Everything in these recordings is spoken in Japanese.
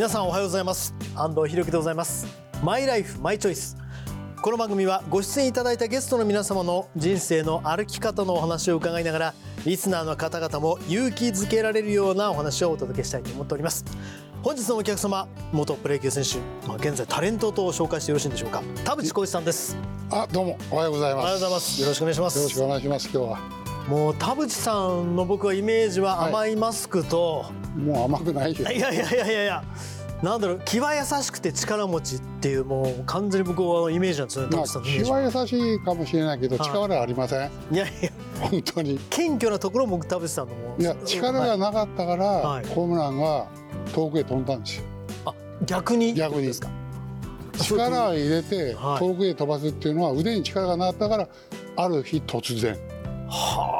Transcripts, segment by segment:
皆さんおはようございます。安藤博樹でございます。マイライフマイチョイスこの番組はご出演いただいたゲストの皆様の人生の歩き方のお話を伺いながらリスナーの方々も勇気づけられるようなお話をお届けしたいと思っております。本日のお客様元プロ野球選手、まあ、現在タレントと紹介してよろしいんでしょうか。田淵浩一さんです。あどうもおはようございます。おはようございます。よろしくお願いします。よろしくお願いします今日は。もう田淵さんの僕はイメージは甘いマスクと、もう甘くないよい、やいやいやいやいや。なんだろう気は優しくて力持ちっていうもう完全に僕はイメージなんですよね田まあ気ジ。はは優しいかもしれないけどはい。力はありません。いやいや。本当に。謙虚なところも田淵さんのもいや力がなかったから、はい。ホームランが遠くへ飛んだんですよ。あ逆に？逆に。ですか？力を入れてはい。遠くへ飛ばすっていうのは腕に力がなかったからある日突然。は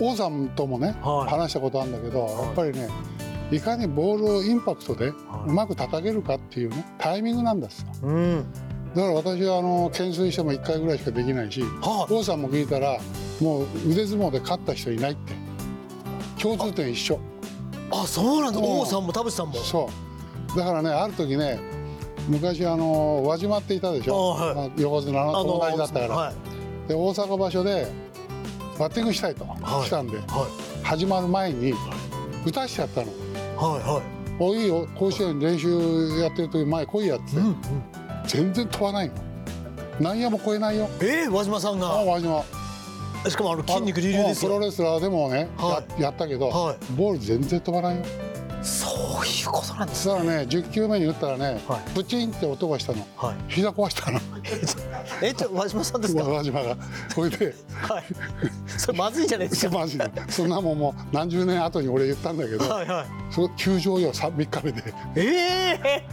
王さんともね、はい。話したことあるんだけど、はい。やっぱりねいかにボールをインパクトではい。うまく叩けるかっていうねタイミングなんですよ。あうん。だから私はあの懸垂しても1回ぐらいしかできないしは王さんも聞いたらもう腕相撲で勝った人いないって。共通点一緒。ああそうなんだ。うん。王さんも田淵さんも。そう。だからねある時ね昔あの輪島っていたでしょ、あはい。まあ横綱の友達だったから、はい。で大阪場所でバッティングしたいと、はい。来たんではい。始まる前に打たしちゃったの。はいは「おいいよ。甲子園練習やってる時前来いや」って、いうんうん。全然飛ばないの。内野も超えないよ。えー、輪島さんあが輪島。しかもあの筋肉隆々ですよ。プロレスラーでもね、はややったけど、はボール全然飛ばないよそういうことなんですそしたらね10球目に打ったらね、はい。プチンって音がしたの。はい。膝壊したの。えちょ輪島さんですか？輪島が。これではい。それまずいじゃないですか。マジでそんなもんもう何十年後に俺言ったんだけど、はいはい。その球場よ 3, 日目で。ええ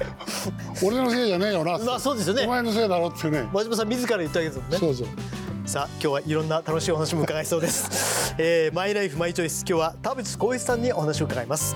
俺のせいじゃねえよな。まあそうですよね。お前のせいだろってね。輪島さん自ら言ったわけですもんね。そうそう。さあ今日はいろんな楽しいお話も伺いそうです、えー、マイライフマイチョイス。今日は田淵光一さんにお話を伺います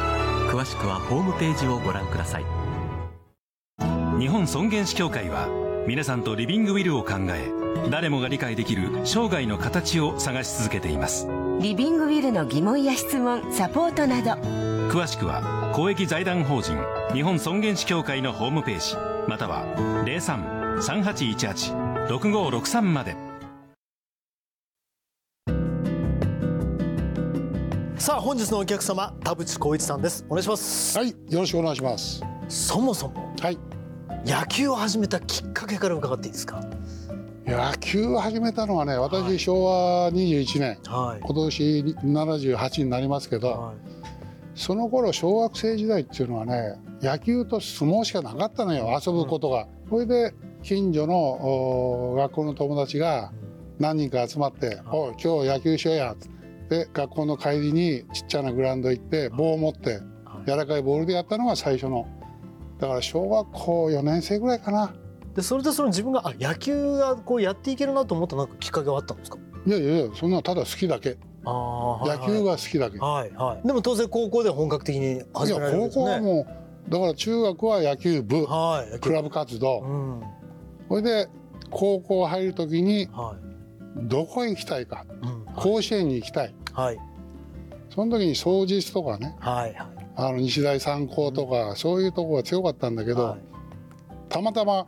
詳しくはホームページをご覧ください。日本尊厳死協会は皆さんとリビングウィルを考え誰もが理解できる生涯の形を探し続けています。リビングウィルの疑問や質問サポートなど。詳しくは公益財団法人日本尊厳死協会のホームページまたは03-3818-6563までさあ本日のお客様田淵光一さんです。お願いします。はいよろしくお願いします。そもそもはい。野球を始めたきっかけから伺っていいですか？野球を始めたのはね私、昭和21年はい。今年78になりますけど、はその頃小学生時代っていうのはね野球と相撲しかなかったのよ遊ぶことが。それで近所のお学校の友達が何人か集まって「おい今日野球しようや」で学校の帰りにちっちゃなグラウンド行って棒を持ってはい。柔らかいボールでやったのが最初の。だから小学校4年生ぐらいかな。でそれでその自分があ野球がこうやっていけるなと思ったなんかきっかけがあったんですか？いやいやいやそんなのただ好きだけ。あ野球が好きだけ。はいはい。でも当然高校で本格的にい始やめられるんですね。高校はもうだから中学は野球部はい。クラブ活動。うん。それで高校入る時にはい。どこへ行きたいか。うん。甲子園に行きたいはい。その時に双日とかねはい。はいあの日大三高とかそういうとこが強かったんだけど、はい。たまたま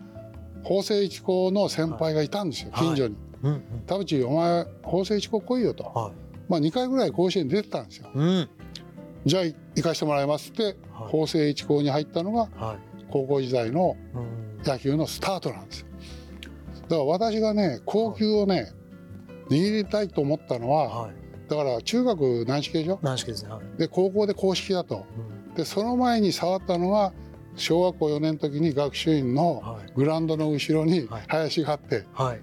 法政一高の先輩がいたんですよ、はい。近所に。うんうん「田淵お前法政一高来いよ」と、はい。まあ2回ぐらい甲子園出てたんですよ。うん。じゃあ行かしてもらいますって、はい。法政一高に入ったのがはい。高校時代のうん。野球のスタートなんですよ。だから私がね高級をね握りたいと思ったのは、はいだから中学軟式でしょ？軟式ですねはい。で高校で公式だと。うん。でその前に触ったのは小学校4年の時に学習院のはい。グラウンドの後ろにはい。林があってはい。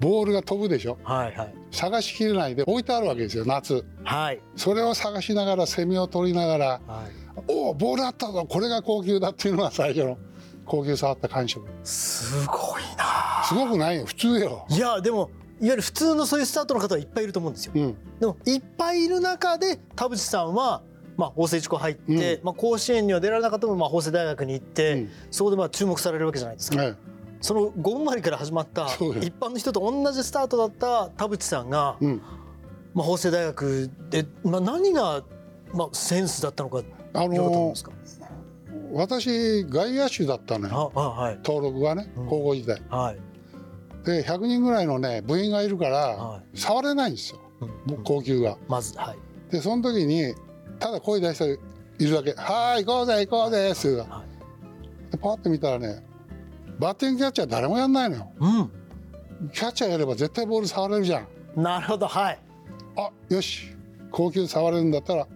ボールが飛ぶでしょ？はいはい。探しきれないで置いてあるわけですよ夏。はい。それを探しながらセミを取りながらはい。おおボールあったぞこれが高級だっていうのが最初の高級触った感触。すごいなすごくないよ普通よ、いやでもいわゆる普通のそういうスタートの方はいっぱいいると思うんですよ。うん、でもいっぱいいる中で田淵さんはまあ法政一高入って、うん。まあ、甲子園には出られなかったもまあ法政大学に行って、うん。そこでまあ注目されるわけじゃないですか、ねその5生まれから始まった一般の人と同じスタートだった田淵さんが、うん、まあ、法政大学で、まあ、何が、まあ、センスだったのかあのどうだと思うんですか、私外野手だったのよ。はい。登録がねうん。高校時代。はいで100人ぐらいのね部員がいるからは触れないんですよ。うんうん。高級が。まずはい。でその時にただ声出しているだけ「はーい行こうぜ行こうぜ」って。言うからはでパッて見たらねバッティングキャッチャー誰もやんないのよ。い、キャッチャーやれば絶対ボール触れるじゃん。うんなるほどはい。あよし。高級触れるんだったら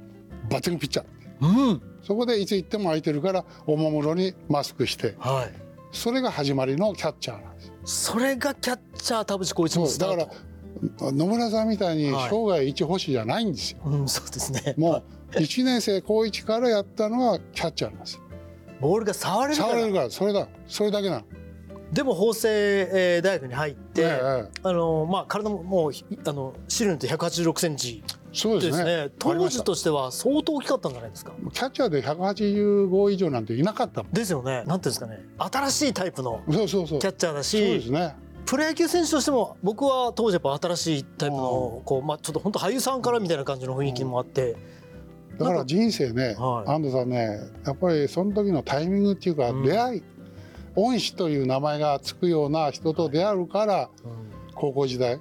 バッティングピッチャーうん。そこでいつ行っても空いてるからおもむろにマスクして。はいそれが始まりのキャッチャーなんです。それがキャッチャー田淵光一のスターそうだトから野村さんみたいにはい生涯一星じゃないんですよ、うんそうですね。もう1年生高1からやったのはキャッチャーなんですよ。ボールが触れるから。触れるからそれだそれだけなの。でも法政、えー大学に入って、ええあのまあ体ももうひあのシルヌって186センチそうですすね。当時としては相当大きかったんじゃないですか？キャッチャーで185以上なんていなかったもん。ですよね。なんていうんですかね。新しいタイプのキャッチャーだそうですしね。プロ野球選手としても僕は当時やっぱ新しいタイプのこう、まあ、ちょっと本当俳優さんからみたいな感じの雰囲気もあってだから人生ね、はい。安藤さんねやっぱりその時のタイミングっていうかうん。出会い、恩師という名前がつくような人と出会うからうん。高校時代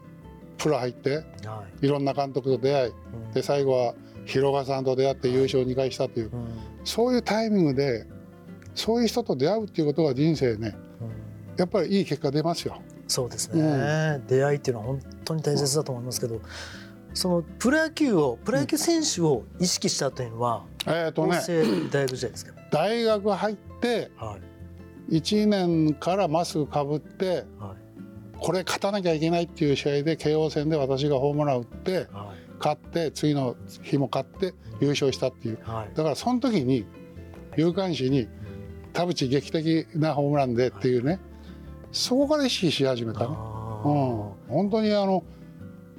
プロ入ってはい。いろんな監督と出会いうん。で最後は広川さんと出会って優勝2回したといううん。そういうタイミングでそういう人と出会うっていうことが人生ねうん。やっぱりいい結果出ますよ。そうですね、出会いっていうのは本当に大切だと思いますけどそのプロ野球をプロ野球選手を意識したというのは、法えっとね政大学時代ですか、大学入ってはい。1年からマスクかぶってはいこれ勝たなきゃいけないっていう試合で慶応戦で私がホームラン打ってはい。勝って次の日も勝って優勝したっていう。はい。だからその時に有刊誌に田淵劇的なホームランでっていうねそこから意識し始めたね。うん、あ本当にあの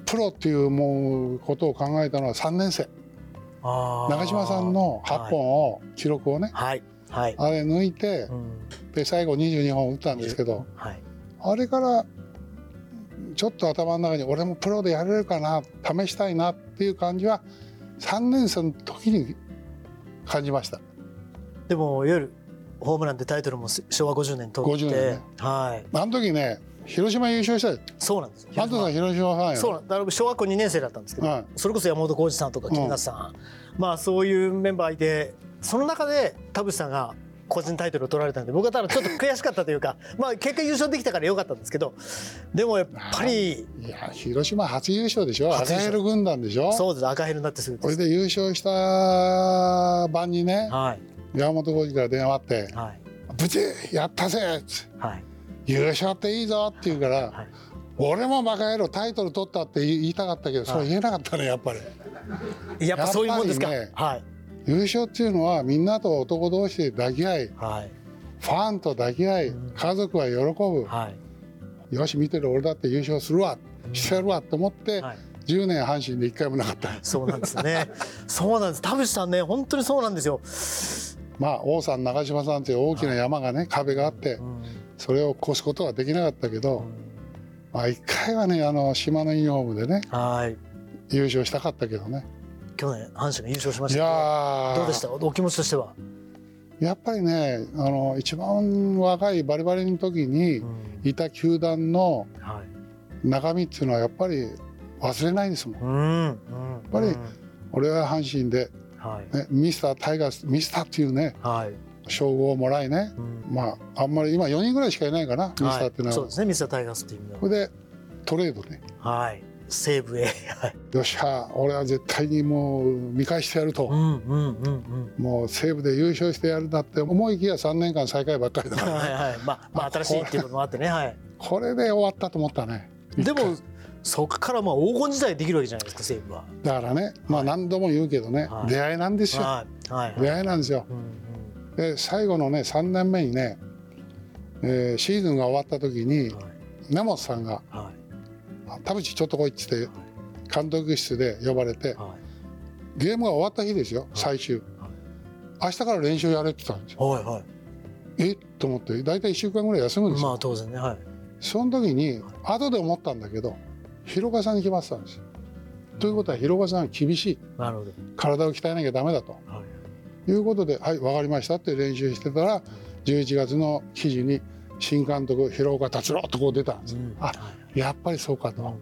プロっていうもうことを考えたのは3年生。長嶋さんの8本を記録をねはい。はい、あれ抜いてうん。で最後22本打ったんですけどはい。あれからちょっと頭の中に俺もプロでやれるかな試したいなっていう感じは3年生の時に感じました。でもいわゆるホームランでタイトルも昭和50年取って、50年ね。はい。あの時ね広島優勝したよそうなんですよ。安藤さん広島ファンよそうなんだから小学校2年生だったんですけど、はい。それこそ山本浩二さんとか木村さん、まあそういうメンバーいてその中で田淵さんが個人タイトルを取られたんで僕はただちょっと悔しかったというか まあ結果優勝できたから良かったんですけどでもやっぱりいや広島初優勝でしょ赤ヘル軍団でしょ。そうです赤ヘルになってすぐこれで優勝した晩にねはい。山本浩二から電話あってはい「ブチやったぜ!」ってはい。優勝っていいぞ」って言うから、はい。俺もバカ野郎タイトル取ったって言いたかったけど、それ言えなかったねやっぱり。やっぱそういうもんですか、やっはい優勝っていうのはみんなと男同士で抱き合いはい。ファンと抱き合いうん。家族は喜ぶ、はい。よし見てる俺だって優勝するわしてやるわと思って、はい。10年阪神で一回もなかった。そうなんですね。そうなんです。田淵さんね本当にそうなんですよ、まあ王さん長嶋さんっていう大きな山がね壁があってうん。それを越すことはできなかったけど、うん。まあ一回はねあの島のユニフォームでねはい。優勝したかったけどね去年阪神が優勝しましたけどうでした？お気持ちとしては、やっぱりねあの一番若いバリバリの時にうん。いた球団のはい。中身っていうのはやっぱり忘れないですもん。うんうん、やっぱり俺は阪神で、はい。ね、ミスタータイガースミスターっていうねはい、称号をもらいねうん。まああんまり今4人ぐらいしかいないかなミスターっていうのは。そうですねミスタータイガースっていう意味でこれでトレードね。ははい西武へ。はい。よっしゃ。俺は絶対にもう見返してやると、うんうんうんうん。もう西武で優勝してやるんだって思いきや3年間最下位ばっかりだから、はいはいまあまあ新しいっていうこともあってね。はい。これで終わったと思ったね。でもそこからまあ黄金時代できるわけじゃないですか西武は。だからねまあ何度も言うけどね、はい。出会いなんですよ、はいはい出会いなんですよ。うんうんで最後のね3年目にね、えーシーズンが終わった時にはい。根本さんがはい「田淵ちょっと来い」っつって監督室で呼ばれてはゲームが終わった日ですよ最終。明日から練習やれって言ったんですよ。いはい。はえっと思って大体1週間ぐらい休むんですよ、いまあ当然ねはい。その時に後で思ったんだけど広岡さんに決まってたんですよ。ということは広岡さんは厳しい。なるほど。体を鍛えなきゃダメだと。はい。いうことで「はい分かりました」って練習してたら11月の記事に新監督広岡達郎とこう出た。んですよ、うん。あやっぱりそうかと、うんうん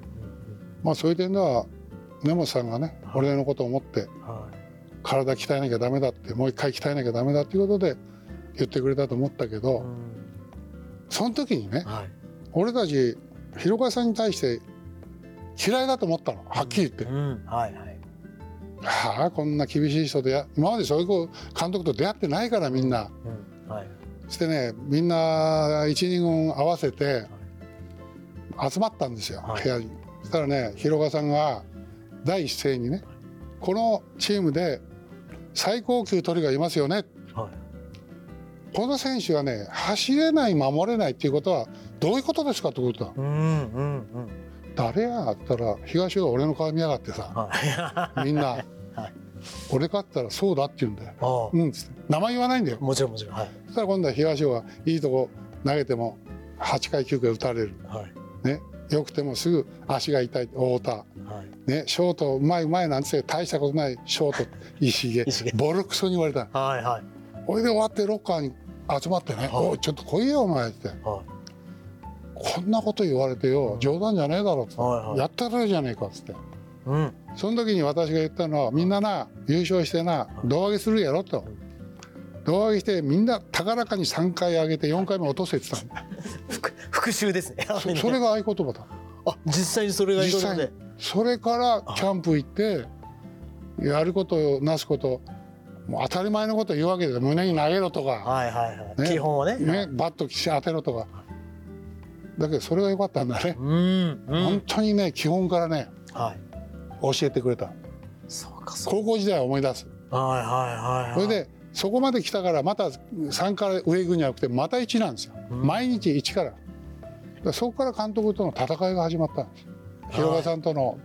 まあそういう点では根本さんがねはい。俺のことを思ってうんはい。体鍛えなきゃダメだってもう一回鍛えなきゃダメだっていうことで言ってくれたと思ったけど、うん。その時にねはい。俺たち広岡さんに対して嫌いだと思ったの。はっきり言って、うん。はいはい。はあこんな厳しい人でや今までそういう子監督と出会ってないからみんな。うん。はい。そしてねみんな一二軍合わせて集まったんですよ、はい。部屋に。そしたらね広岡さんが第一声にねこのチームで最高級鳥がいますよね。はい。この選手はね走れない守れないっていうことはどういうことですかってことだ。うんうんうん。誰やあったら東が俺の顔見やがってさ。はい。みんな、はい俺勝ったらそうだって言うんだよ。うん。名前言わないんだよ。もちろんもちろん。はい。そしたら今度は東がいいとこ投げても8回9回打たれる。はい。ね、よくてもすぐ足が痛い。太田、はい。ね、ショートうまいうまいなんて大したことないショート石毛ボロクソに言われた。はいはい。これで終わってロッカーに集まってね「はい。おいちょっと来いよお前」って。はい。こんなこと言われてよ冗談じゃねえだろって、はいはい。やったらいいじゃねえかっつってうん。その時に私が言ったのはみんなな優勝してな胴上げするやろと。胴上げしてみんな高らかに3回上げて4回目落とせって言ってた復 復讐ですね。そそれが合言葉だ。あ実際にそれがいいこと実際でに。それからキャンプ行ってやることなすこともう当たり前のこと言うわけで胸に投げろとか、はいはいはい。ね。基本はね。ね、バットきし当てろとか。だけどそれが良かったんだね、うんう本ん当にね基本からねはい教えてくれた。高校時代を思い出す。はいはいはいはい。それでそこまで来たからまた3から上行くんじゃなくてまた1なんですよ、うん。毎日1から。だからそこから監督との戦いが始まったんです。広川さんとの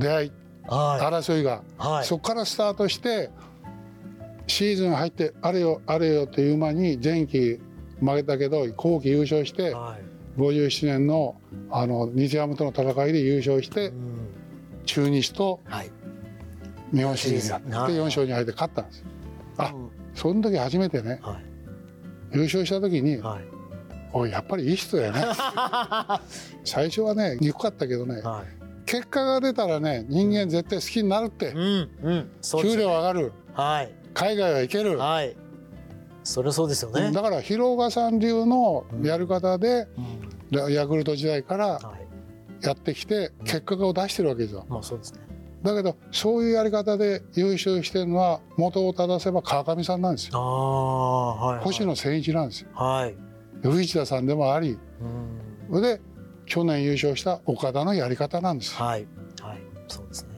出会いは争いが、いはい。そこからスタートしてシーズン入ってあれよあれよっていう間に前期負けたけど後期優勝してはい。57年のあの日ハムとの戦いで優勝してうん中日とはい。日本シリーズやってはい4勝2敗で勝ったんですあうん。その時初めてねはい。優勝した時にはい「おいやっぱりいい人だよね」最初はね憎かったけどねはい。結果が出たらね人間絶対好きになるって。うんうん。そうです給よ料上がる。はい。海外は行ける。はい。それはそうですよね。だから広岡さん流のやる方でうん。ヤクルト時代からはいやってきて結果を出してるわけですよ。まあそうですね。だけどそういうやり方で優勝してるのは元を正せば川上さんなんですあよ。あはいはい。星野千一なんですよ。はい。藤田さんでもあり。うん。それで去年優勝した岡田のやり方なんです。よはい。はい。そうですね。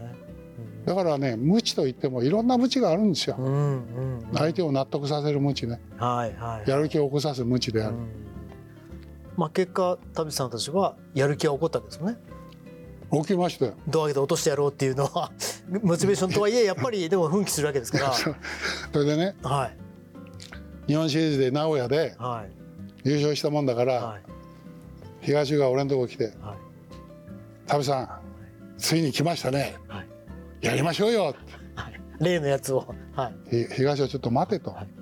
だからね無知といってもいろんな無知があるんですよ。うんうんうん。相手を納得させる無知ね。はいはい。やる気を起こさす無知である。うんまあ結果田淵さんたちはやる気は起こったわけですよね。起きましたよ。胴上げて落としてやろうっていうのは モチベーションとはいえやっぱりでも奮起するわけですか それでねらはい。日本シリーズで名古屋ではい。優勝したもんだから、はい。東が俺のとこ来てはい「田部さんついに来ましたね、はい。やりましょうよ」はい。例のやつを。はい。ひ東はちょっと待てと。はい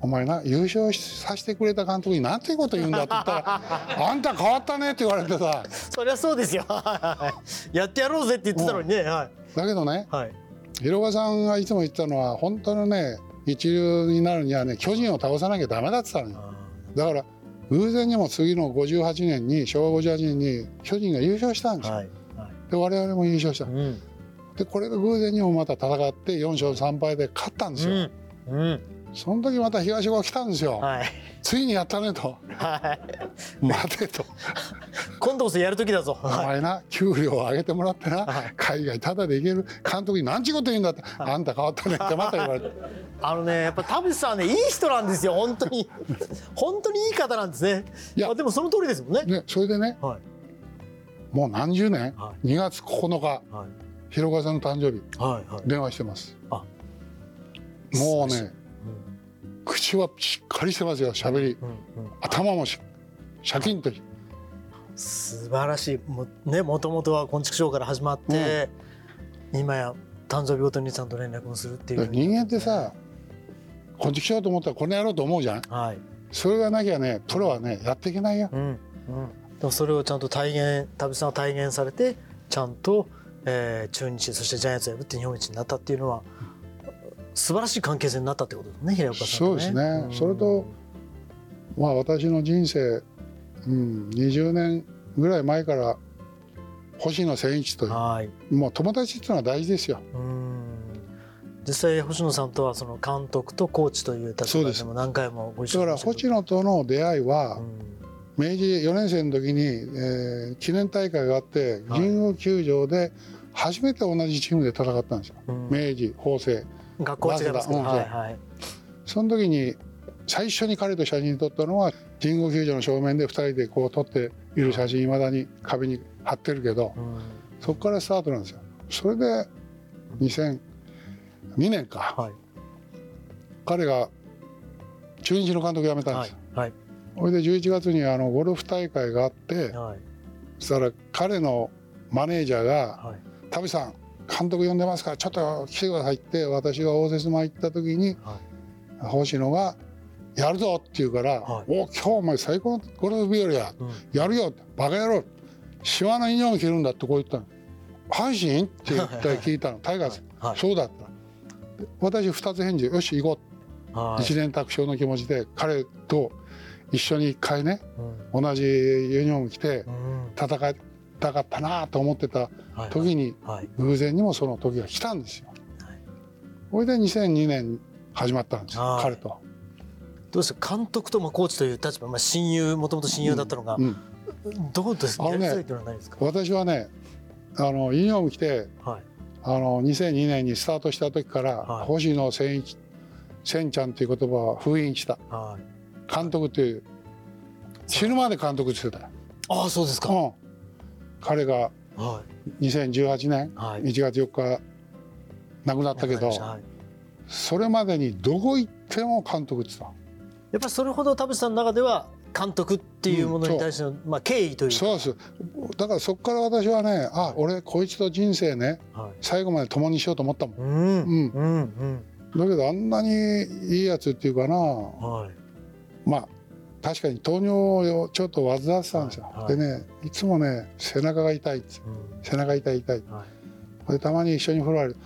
お前な優勝させてくれた監督になんていうこと言うんだって言ったら 「あんた変わったね」って言われてさ。そりゃそうですよ。はい。やってやろうぜって言ってたのにね。はい。だけどねはい。広岡さんがいつも言ってたのは本当のね一流になるにはね巨人を倒さなきゃダメだって言ってたのよ。だから偶然にも次の58年に昭和58年に巨人が優勝したんですよ、はい。はい。で我々も優勝した。うん。でこれが偶然にもまた戦って4勝3敗で勝ったんですよ、うん。うんその時また東が来たんですよ、はい。ついにやったねと。はい。待てと。今度こそやる時だぞ。おはい。前な給料を上げてもらってな、はい。海外ただで行ける監督に何ちゅうこと言うんだって、あんた変わったねってまた言われて あのねやっぱ田淵さんはねいい人なんですよ本当に。本当にいい方なんですね。いや。あでもその通りですもんね。ねそれでねはい。もう何十年、は2月9日はい。広川さんの誕生日はいはい。電話してます。あ。もうね、口はしっかりしてますよ喋り。うんうん。頭もしシャキンと。素晴らしい。もねもともとは昆虫賞から始まって、今や誕生日ごとにちゃんと連絡もするっていう人間ってさこっち来ようと思ったらこれやろうと思うじゃん。はい。それがなきゃねプロはねやっていけないよ。うんうん。でもそれをちゃんと体現田淵さんは体現されてちゃんと、えー中日そしてジャイアンツを破って日本一になったっていうのは素晴らしい関係性になったってことですね平岡さんとそうですね。それとまあ私の人生、うん、20年ぐらい前から星野千一というはい。もう友達っていうのは大事ですよ。うん。実際星野さんとはその監督とコーチという立場でも何回もご一だから星野との出会いはど、明治4年生の時に、えー記念大会があってはい。神宮球場で初めて同じチームで戦ったんですよ。うん。明治法政。うん学校は違いますけど、はいはい。その時に最初に彼と写真撮ったのは神宮球場の正面で2人でこう撮っている写真いまだに壁に貼ってるけどうん。そこからスタートなんですよ。それで2002年か。はい。彼が中日の監督辞めたんはいですよ。はいそれで11月にあのゴルフ大会があってはい。そしたら彼のマネージャーがはい「田淵さん監督呼んでますからちょっと来てください」って私が応接間行った時にはい。星野が「やるぞ!」って言うから「はい。お今日お前最高のゴルフ日和やうん。やるよ!」バカ野郎。島のユニフォーム着るんだ」ってこう言ったの「阪神?」って言ったら聞いたの。タイガース、はい。そうだった。で私二つ返事。よし行こう、はい。一年卓勝の気持ちで彼と一緒に一回ねうん。同じユニフォーム着てうん。戦いたかったなと思ってたはい時にはい。偶然にもその時が来たんですよ。はい。それで2002年始まったんです彼と。どうですか？監督とまあコーチという立場、まあ、親友もともと親友だったのが、うんどうですか？あのねやりたいというですか？私はねあのユニフォーム着てはい。あの2002年にスタートした時から、はい。星野千一千ちゃんという言葉は封印した。はい。監督という死ぬまで監督ってたよ、ああそうですか、うん、彼がは2018年いはい。1月4日亡くなったけどはい。それまでにどこ行っても監督って言ってやっぱりそれほど田淵さんの中では監督っていうものに対しての、まあ、敬意というか。たそうです。だからそこから私はねあ俺こいつと人生ねはい。最後まで共にしようと思ったもん。うん。うん。うん。うん。だけどあんなにいいやつっていうかな。はい。まあ確かに糖尿をちょっと患ってたんですよ、はいはい。でねいつもね背中が痛いって。うん。背中痛い痛いはい。でたまに一緒に風呂入る。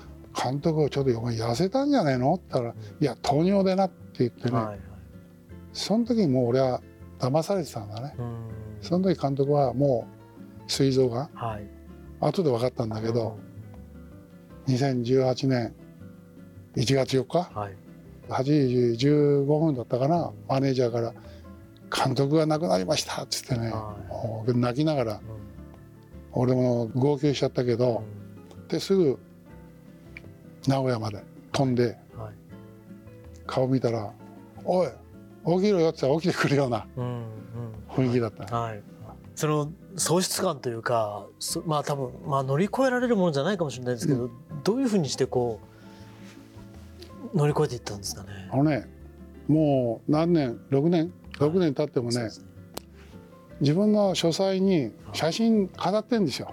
監督ちょっとお前痩せたんじゃねえの？って言ったら「いや糖尿でな」って言ってね、はいはい。その時にもう俺は騙されてたんだね。うん。その時監督はもう膵臓がはい。後で分かったんだけど、2018年1月4日？はい。8時15分だったかな？マネージャーから「監督が亡くなりました」っつってね、はもう泣きながら。うん。俺も号泣しちゃったけど、ですぐ名古屋まで飛んではい。顔見たら「おい起きろよ」って言ったら起きてくるようなうんうん。雰囲気だった、はい、その喪失感というかそまあ多分、まあ、乗り越えられるものじゃないかもしれないですけど、どういうふうにしてこう乗り越えていったんですかね？あのねもう何年6年6年経ってもね自分の書斎に写真飾ってんですよ。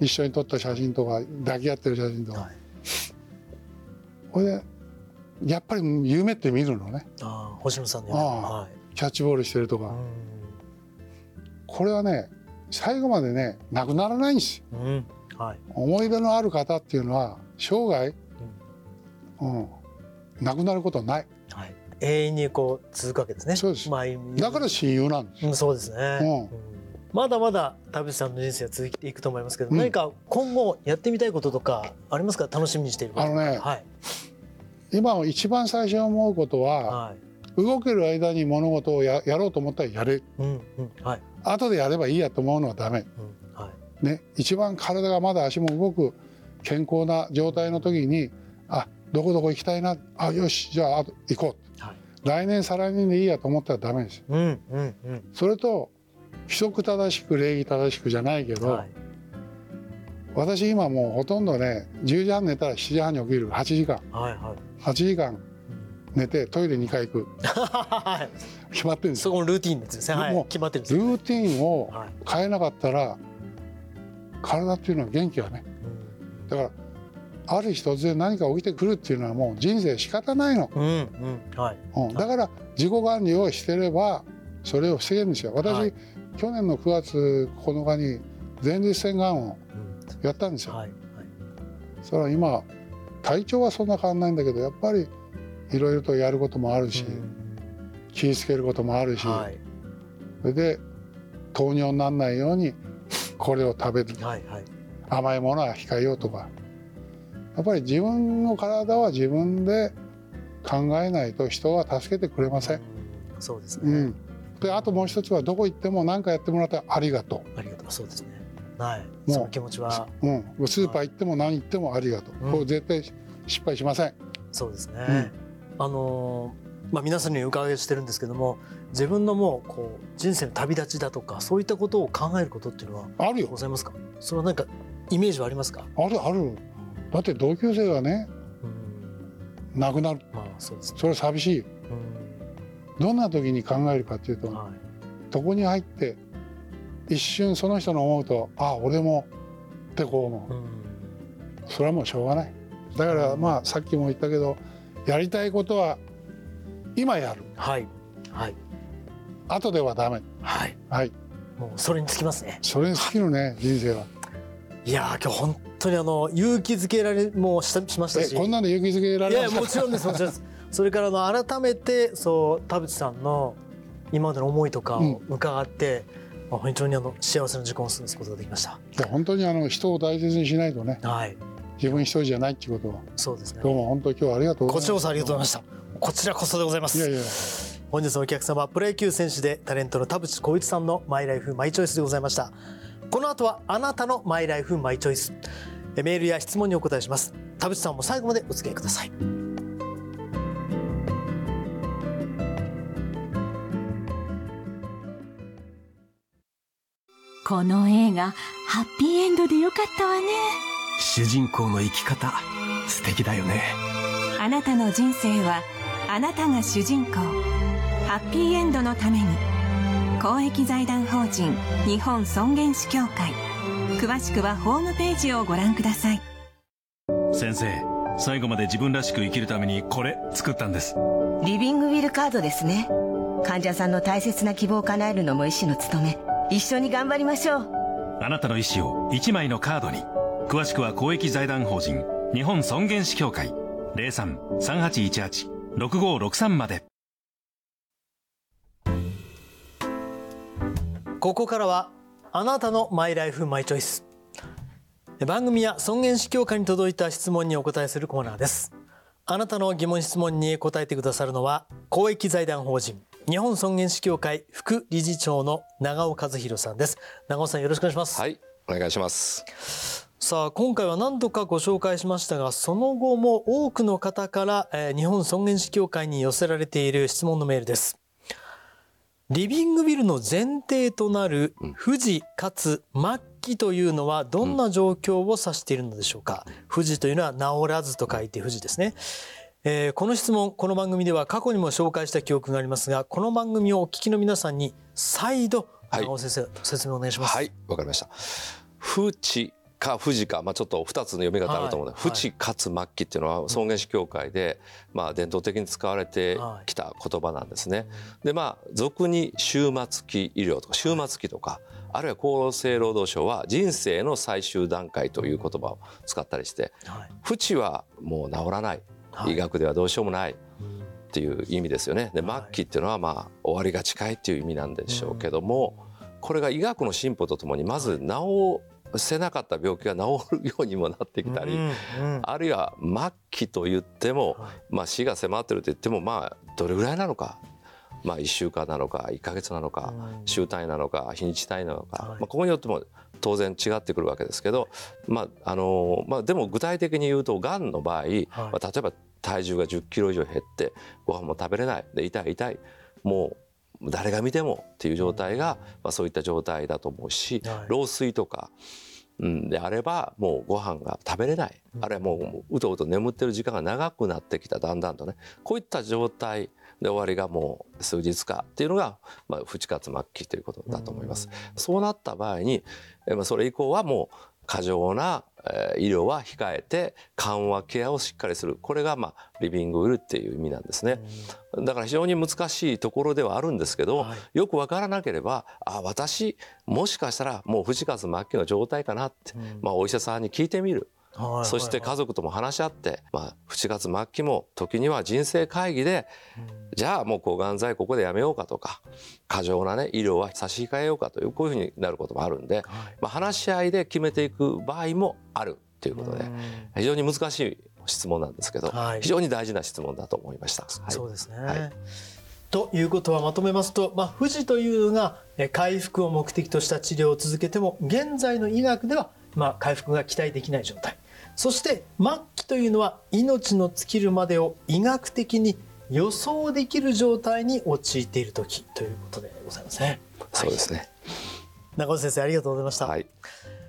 一緒に撮った写真とか抱き合ってる写真とか、はい。これでやっぱり夢って見るのね。ああ星野さんのようにああはい。キャッチボールしてるとか、うこれはね最後までねなくならないんです。よんうん。はい。思い出のある方っていうのは生涯、うん、なくなることはない。はい永遠にこう続くわけですね。そうです。まあ、だから親友なんです。うんそうですね。うん。うん。まだまだ田淵さんの人生は続いていくと思いますけど、うん。何か今後やってみたいこととかありますか？楽しみにしていること。あのねはい。今一番最初に思うことははい。動ける間に物事をややろうと思ったらやれ。うんうんはい。後でやればいいやと思うのはダメ。うんはい。ね。一番体がまだ足も動く健康な状態の時にあどこどこ行きたいな。あよしじゃああと行こう。はい来年再来年でいいやと思ったらダメですうんうんうん。それと規則正しく礼儀正しくじゃないけど、はい。私今もうほとんどね10時半寝たら7時半に起きる。8時間。はいはい。8時間寝てトイレ2回行く。はい。決まってるんですそこのルーティンですね。はい。もう決まってるんですよ。ルーティンをはい。変えなかったら体っていうのは元気がね。だからある日突然何か起きてくるっていうのはもう人生仕方ないの、うんうん。うんはい。うん、だから自己管理をしてればそれを防げるんですよ。私、はい。去年の9月9日に前立腺がんをうん。やったんですよ、はいはい。それは今体調はそんな変わんないんだけどやっぱりいろいろとやることもあるし、うん。気をつけることもあるし、はい。それで糖尿にならないようにこれを食べる。はいはい。甘いものは控えようとかやっぱり自分の体は自分で考えないと人は助けてくれません。うんそうですね。うん、であともう一つはどこ行っても何かやってもらったらありがとありがとう。そうですね。はい。うその気持ちは。う、うん、スーパー行っても何行ってもありがとう、うん。これ絶対失敗しません。そうですね。あのーまあ皆さんにお伺いしてるんですけども自分のもうこう人生の旅立ちだとかそういったことを考えることっていうのはあるよ。ございますか？それはなんかイメージはありますか？あるあるだって同級生がねうん。亡くなる。まあそうですね。それは寂しいよ。うどんな時に考えるかっていうとんはい。床に入って一瞬その人の思うとあ俺もってこう思う。うん。それはもうしょうがない。だからまあさっきも言ったけどやりたいことは今やる。はい。はい。後ではダメ。はい。はい。もうそれにつきますね。それに尽きるね人生は。いやー今日本当にあの勇気づけられもうしたしましたえしこんなんで勇気づけらいれいやもちろんですもちろんです。それからあの改めてそう田淵さんの今までの思いとかを伺って、まあ、本当にあの幸せな時間を過ごすことができました。いや本当にあの人を大切にしないとね。はい。自分一人じゃないっていうこと。をそうですね。どうも本当に今日はありがとうございます。こちらこそありがとうございました。こちらこそでございます。いやいや。本日のお客様はプロ野球選手でタレントの田淵光一さんのマイライフマイチョイスでございましたこの後はあなたのマイライフマイチョイス。えメールや質問にお答えします。田淵さんも最後までお付き合いください。この映画ハッピーエンドでよかったわね。主人公の生き方素敵だよね。あなたの人生はあなたが主人公。ハッピーエンドのために公益財団法人日本尊厳死協会。詳しくはホームページをご覧ください。先生最後まで自分らしく生きるためにこれ作ったんです。リビングウィルカードですね。患者さんの大切な希望を叶えるのも医師の務め。一緒に頑張りましょう。あなたの意思を1枚のカードに。詳しくは公益財団法人日本尊厳死協会。03-3818-6563までここからはあなたのマイライフマイチョイス。番組や尊厳死協会に届いた質問にお答えするコーナーです。あなたの疑問質問に答えてくださるのは公益財団法人日本尊厳死協会副理事長の長尾和弘さんです。長尾さんよろしくお願いします、はい、お願いします。さあ今回は何度かご紹介しましたがその後も多くの方から、えー日本尊厳死協会に寄せられている質問のメールですリビングビルの前提となる富士かつ末期というのはどんな状況を指しているのでしょうか、富士というのは治らずと書いて富士ですね、えーこの質問この番組では過去にも紹介した記憶がありますがこの番組をお聞きの皆さんに再度はい。長尾先生、説明お願いします。はい、わかりました。富士か富士か、まあちょっと二つの読み方あると思うので、はい。富士かつ末期っていうのは尊厳死協会で、まあ伝統的に使われてきた言葉なんですね。で、まあ俗に終末期医療とか終末期とか、あるいは厚生労働省は人生の最終段階という言葉を使ったりして、はい。不治はもう治らない、はい。医学ではどうしようもない。うん。っていう意味ですよね。ではい。末期っていうのはまあ終わりが近いっていう意味なんでしょうけども、これが医学の進歩とともにまず治せなかった病気が治るようにもなってきたり、うんうん、あるいは末期と言っても、はい、まあ、死が迫ってると言ってもまあどれぐらいなのか。まあ、1週間なのか1か月なのか週単位なのか日にち単位なのか、まあ、ここによっても当然違ってくるわけですけど、まああのまあ、でも具体的に言うとがんの場合、はい、まあ、例えば体重が1 0キロ以上減ってご飯も食べれない。で痛い痛い。もう誰が見てもっていう状態が、まあ、そういった状態だと思うし、はい、老衰とか。うん、であればもうご飯が食べれない、あるいはもううとうと眠ってる時間が長くなってきた。だんだんとね。こういった状態で終わりがもう数日かっていうのが、まあ、不活末期ということだと思います。そうなった場合に、まあ、それ以降はもう過剰な医療は控えて緩和ケアをしっかりする。これがまあリビングウィルっていう意味なんですね。だから非常に難しいところではあるんですけど、はい、よく分からなければあ私もしかしたらもう不死活末期の状態かなって、まあ、お医者さんに聞いてみるそして家族とも話し合って、まあ、7月末期も時には人生会議で、じゃあもう抗がん剤ここでやめようかとか過剰な、ね、医療は差し控えようかというこういうふうになることもあるんで、まあ、話し合いで決めていく場合もあるということで非常に難しい質問なんですけど、非常に大事な質問だと思いました。はい、そうですね、はい。ということはまとめますと、まあ、富士というのが回復を目的とした治療を続けても現在の医学ではまあ回復が期待できない状態そして末期というのは命の尽きるまでを医学的に予想できる状態に陥っている時ということでございますね。そうですね。中尾先生ありがとうございました。はい、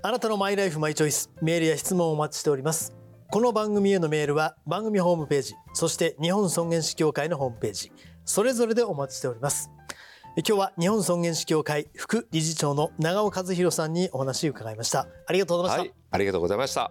あなたのマイライフマイチョイスメールや質問をお待ちしております。この番組へのメールは番組ホームページ、そして日本尊厳死協会のホームページ、それぞれでお待ちしております。今日は日本尊厳死協会副理事長の長尾和弘さんにお話を伺いました。ありがとうございました。はい、ありがとうございました。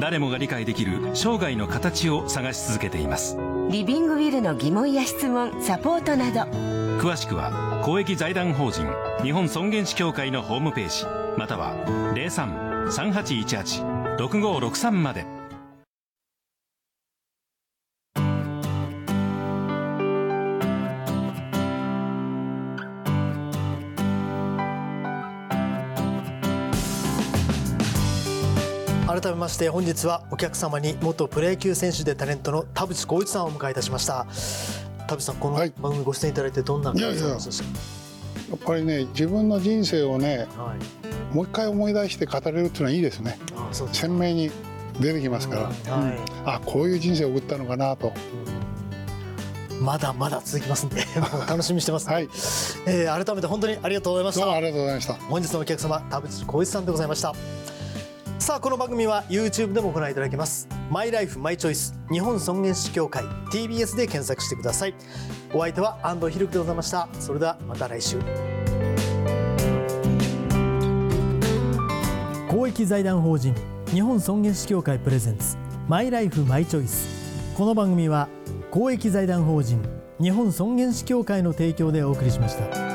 誰もが理解できる生涯の形を探し続けています。リビングウィルの疑問や質問サポートなど。詳しくは公益財団法人日本尊厳死協会のホームページまたは03-3818-6563まで改めまして本日はお客様に元プロ野球選手でタレントの田淵光一さんをお迎えいたしました。田淵さんこの番組ご出演いただいてどんな感じですか、やっぱりね自分の人生をね、はい、もう一回思い出して語れるっていうのはいいですね。鮮明に出てきますから、うんはい、あこういう人生を送ったのかなと、うん、まだまだ続きますんで 楽しみにしてます、はい。えー、改めて本当にありがとうございました。ありがとうございました。本日のお客様田淵光一さんでございましたさあこの番組は YouTube でもご覧いただけます。マイライフマイチョイス日本尊厳死協会 TBS で検索してください。お相手は安藤博樹でございました。それではまた来週。公益財団法人日本尊厳死協会プレゼンツマイライフマイチョイス。この番組は公益財団法人日本尊厳死協会の提供でお送りしました。